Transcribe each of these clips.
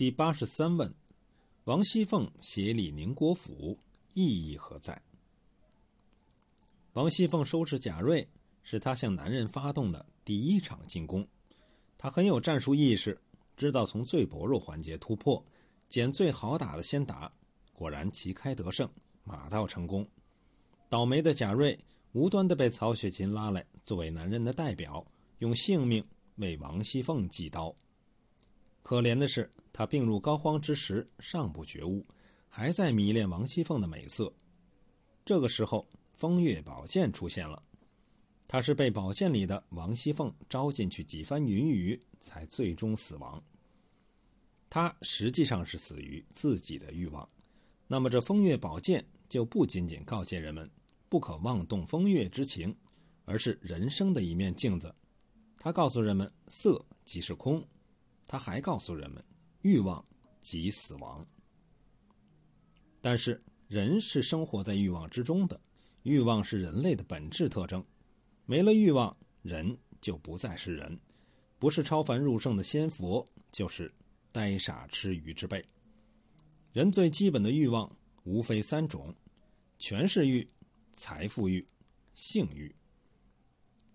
第八十三问：王熙凤协理宁国府，意义何在？王熙凤收拾贾瑞，是她向男人发动的第一场进攻。她很有战术意识，知道从最薄弱环节突破，捡最好打的先打。果然旗开得胜，马到成功。倒霉的贾瑞无端的被曹雪芹拉来作为男人的代表，用性命为王熙凤祭刀。可怜的是，他病入膏肓之时尚不觉悟，还在迷恋王熙凤的美色。这个时候，风月宝剑出现了，他是被宝剑里的王熙凤招进去几番云雨，才最终死亡。他实际上是死于自己的欲望。那么，这风月宝剑就不仅仅告诫人们不可妄动风月之情，而是人生的一面镜子。他告诉人们，色即是空；他还告诉人们，欲望即死亡。但是，人是生活在欲望之中的，欲望是人类的本质特征。没了欲望，人就不再是人，不是超凡入圣的仙佛，就是呆傻痴愚之辈。人最基本的欲望无非三种：权势欲、财富欲、性欲。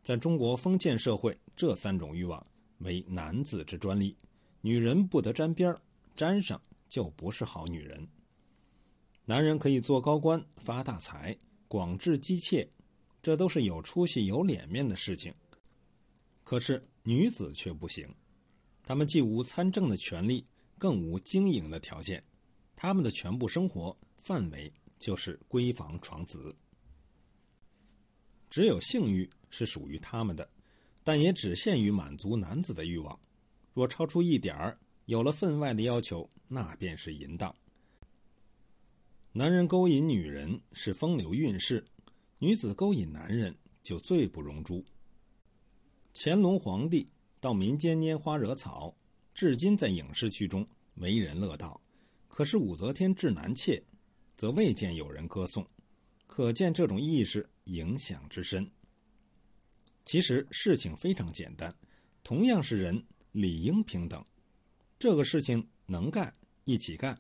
在中国封建社会，这三种欲望为男子之专利，女人不得沾边沾上就不是好女人。男人可以做高官、发大财、广置妻妾，这都是有出息、有脸面的事情。可是女子却不行，她们既无参政的权利，更无经营的条件。他们的全部生活范围就是闺房床子，只有性欲是属于他们的，但也只限于满足男子的欲望。若超出一点儿，有了分外的要求，那便是淫荡。男人勾引女人是风流韵事，女子勾引男人就罪不容诛。乾隆皇帝到民间拈花惹草，至今在影视剧中为人乐道。可是武则天治男妾，则未见有人歌颂，可见这种意识影响之深。其实事情非常简单，同样是人，理应平等。这个事情能干一起干，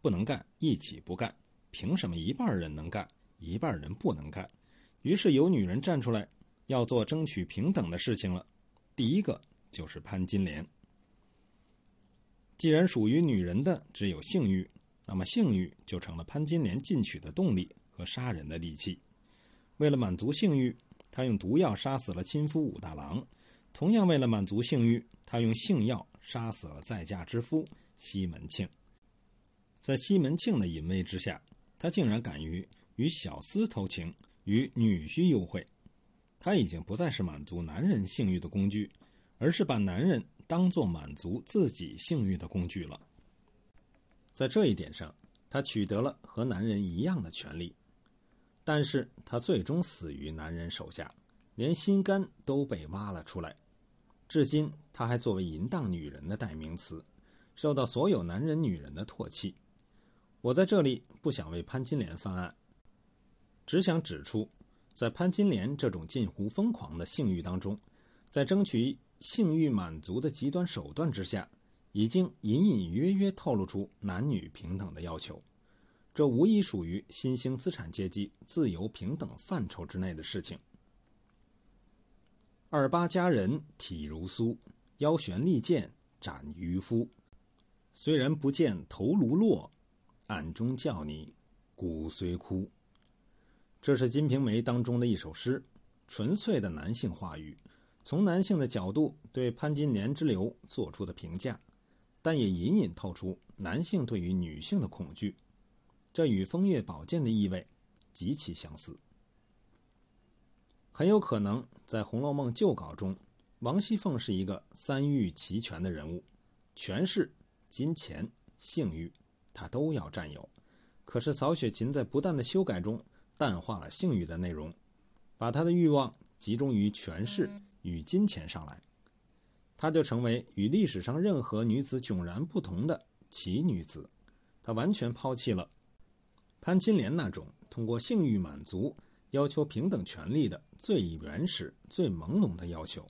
不能干一起不干。凭什么一半人能干，一半人不能干？于是有女人站出来，要做争取平等的事情了。第一个就是潘金莲。既然属于女人的只有性欲，那么性欲就成了潘金莲进取的动力和杀人的利器。为了满足性欲，她用毒药杀死了亲夫武大郎；同样为了满足性欲，他用性药杀死了再嫁之夫西门庆。在西门庆的淫威之下，他竟然敢于与小厮偷情，与女婿幽会。他已经不再是满足男人性欲的工具，而是把男人。当做满足自己性欲的工具了。在这一点上，他取得了和男人一样的权利，但是他最终死于男人手下，连心肝都被挖了出来。至今，他还作为淫荡女人的代名词，受到所有男人、女人的唾弃。我在这里不想为潘金莲翻案，只想指出，在潘金莲这种近乎疯狂的性欲当中，在争取。性欲满足的极端手段之下，已经隐隐约约透露出男女平等的要求，这无疑属于新兴资产阶级自由平等范畴之内的事情。二八佳人体如酥，腰悬利剑斩渔夫。虽然不见头颅落，暗中叫你骨髓枯。这是《金瓶梅》当中的一首诗，纯粹的男性话语。从男性的角度对潘金莲之流做出的评价，但也隐隐透出男性对于女性的恐惧，这与风月宝剑的意味极其相似。很有可能在《红楼梦》旧稿中，王熙凤是一个三欲齐全的人物，权势、金钱、性欲，她都要占有。可是曹雪芹在不断的修改中淡化了性欲的内容，把他的欲望集中于权势。与金钱上来，她就成为与历史上任何女子迥然不同的奇女子。她完全抛弃了潘金莲那种通过性欲满足、要求平等权利的最原始、最朦胧的要求。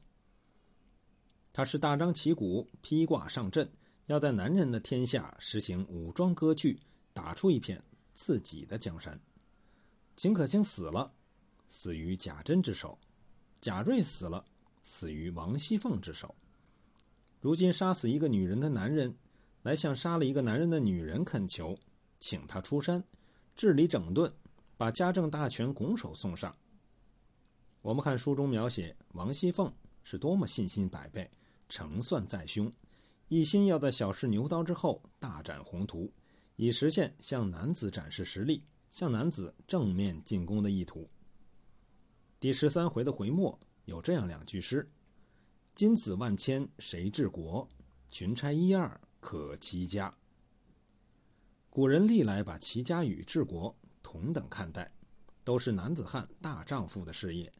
他是大张旗鼓、披挂上阵，要在男人的天下实行武装割据，打出一片自己的江山。秦可卿死了，死于贾珍之手；贾瑞死了，死于王熙凤之手。如今杀死一个女人的男人，来向杀了一个男人的女人恳求，请他出山，治理整顿，把家政大权拱手送上。我们看书中描写王熙凤是多么信心百倍，成算在胸。一心要在小试牛刀之后大展宏图，以实现向男子展示实力、向男子正面进攻的意图。第十三回的回末有这样两句诗：“金子万千谁治国？群差一二可齐家。”古人历来把齐家与治国同等看待，都是男子汉大丈夫的事业。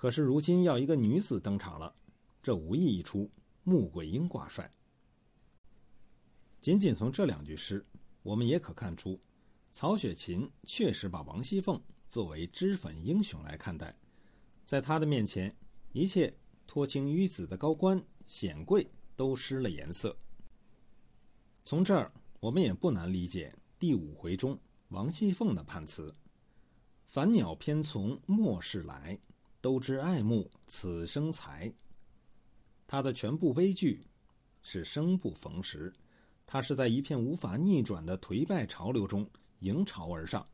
可是如今要一个女子登场了，这无意一出穆桂英挂帅。仅仅从这两句诗，我们也可看出，曹雪芹确实把王熙凤作为脂粉英雄来看待，在他的面前，一切托清淤紫的高官显贵都失了颜色。从这儿，我们也不难理解第五回中王熙凤的判词：“凡鸟偏从末世来，都知爱慕此生才。”他的全部悲剧是生不逢时。他是在一片无法逆转的颓败潮流中迎潮而上，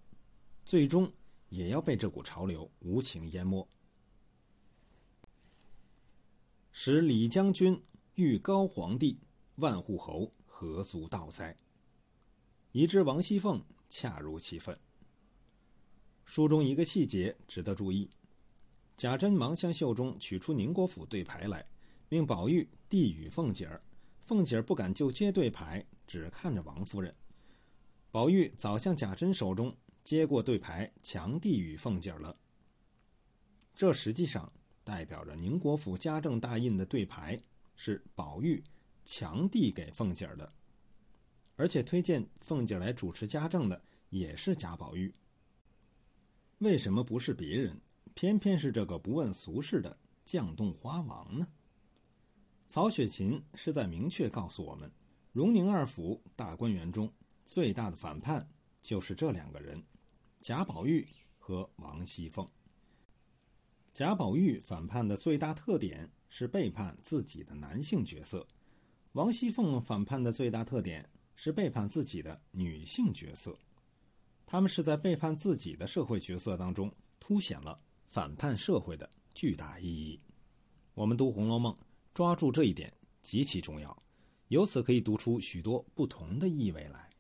最终也要被这股潮流无情淹没。使李将军遇高皇帝，万户侯何足道哉？以致王熙凤恰如其分。书中一个细节值得注意：贾珍忙向袖中取出宁国府对牌来，命宝玉递与凤姐儿。凤姐儿不敢就接对牌，只看着王夫人。宝玉早向贾珍手中接过对牌，强递与凤姐儿了。这实际上代表着宁国府家政大印的对牌是宝玉强递给凤姐儿的，而且推荐凤姐儿来主持家政的也是贾宝玉。为什么不是别人，偏偏是这个不问俗事的绛洞花王呢？曹雪芹是在明确告诉我们，荣宁二府大观园中最大的反叛就是这两个人，贾宝玉和王熙凤。贾宝玉反叛的最大特点是背叛自己的男性角色，王熙凤反叛的最大特点是背叛自己的女性角色。他们是在背叛自己的社会角色当中，凸显了反叛社会的巨大意义。我们读《红楼梦》。抓住这一点极其重要，由此可以读出许多不同的意味来。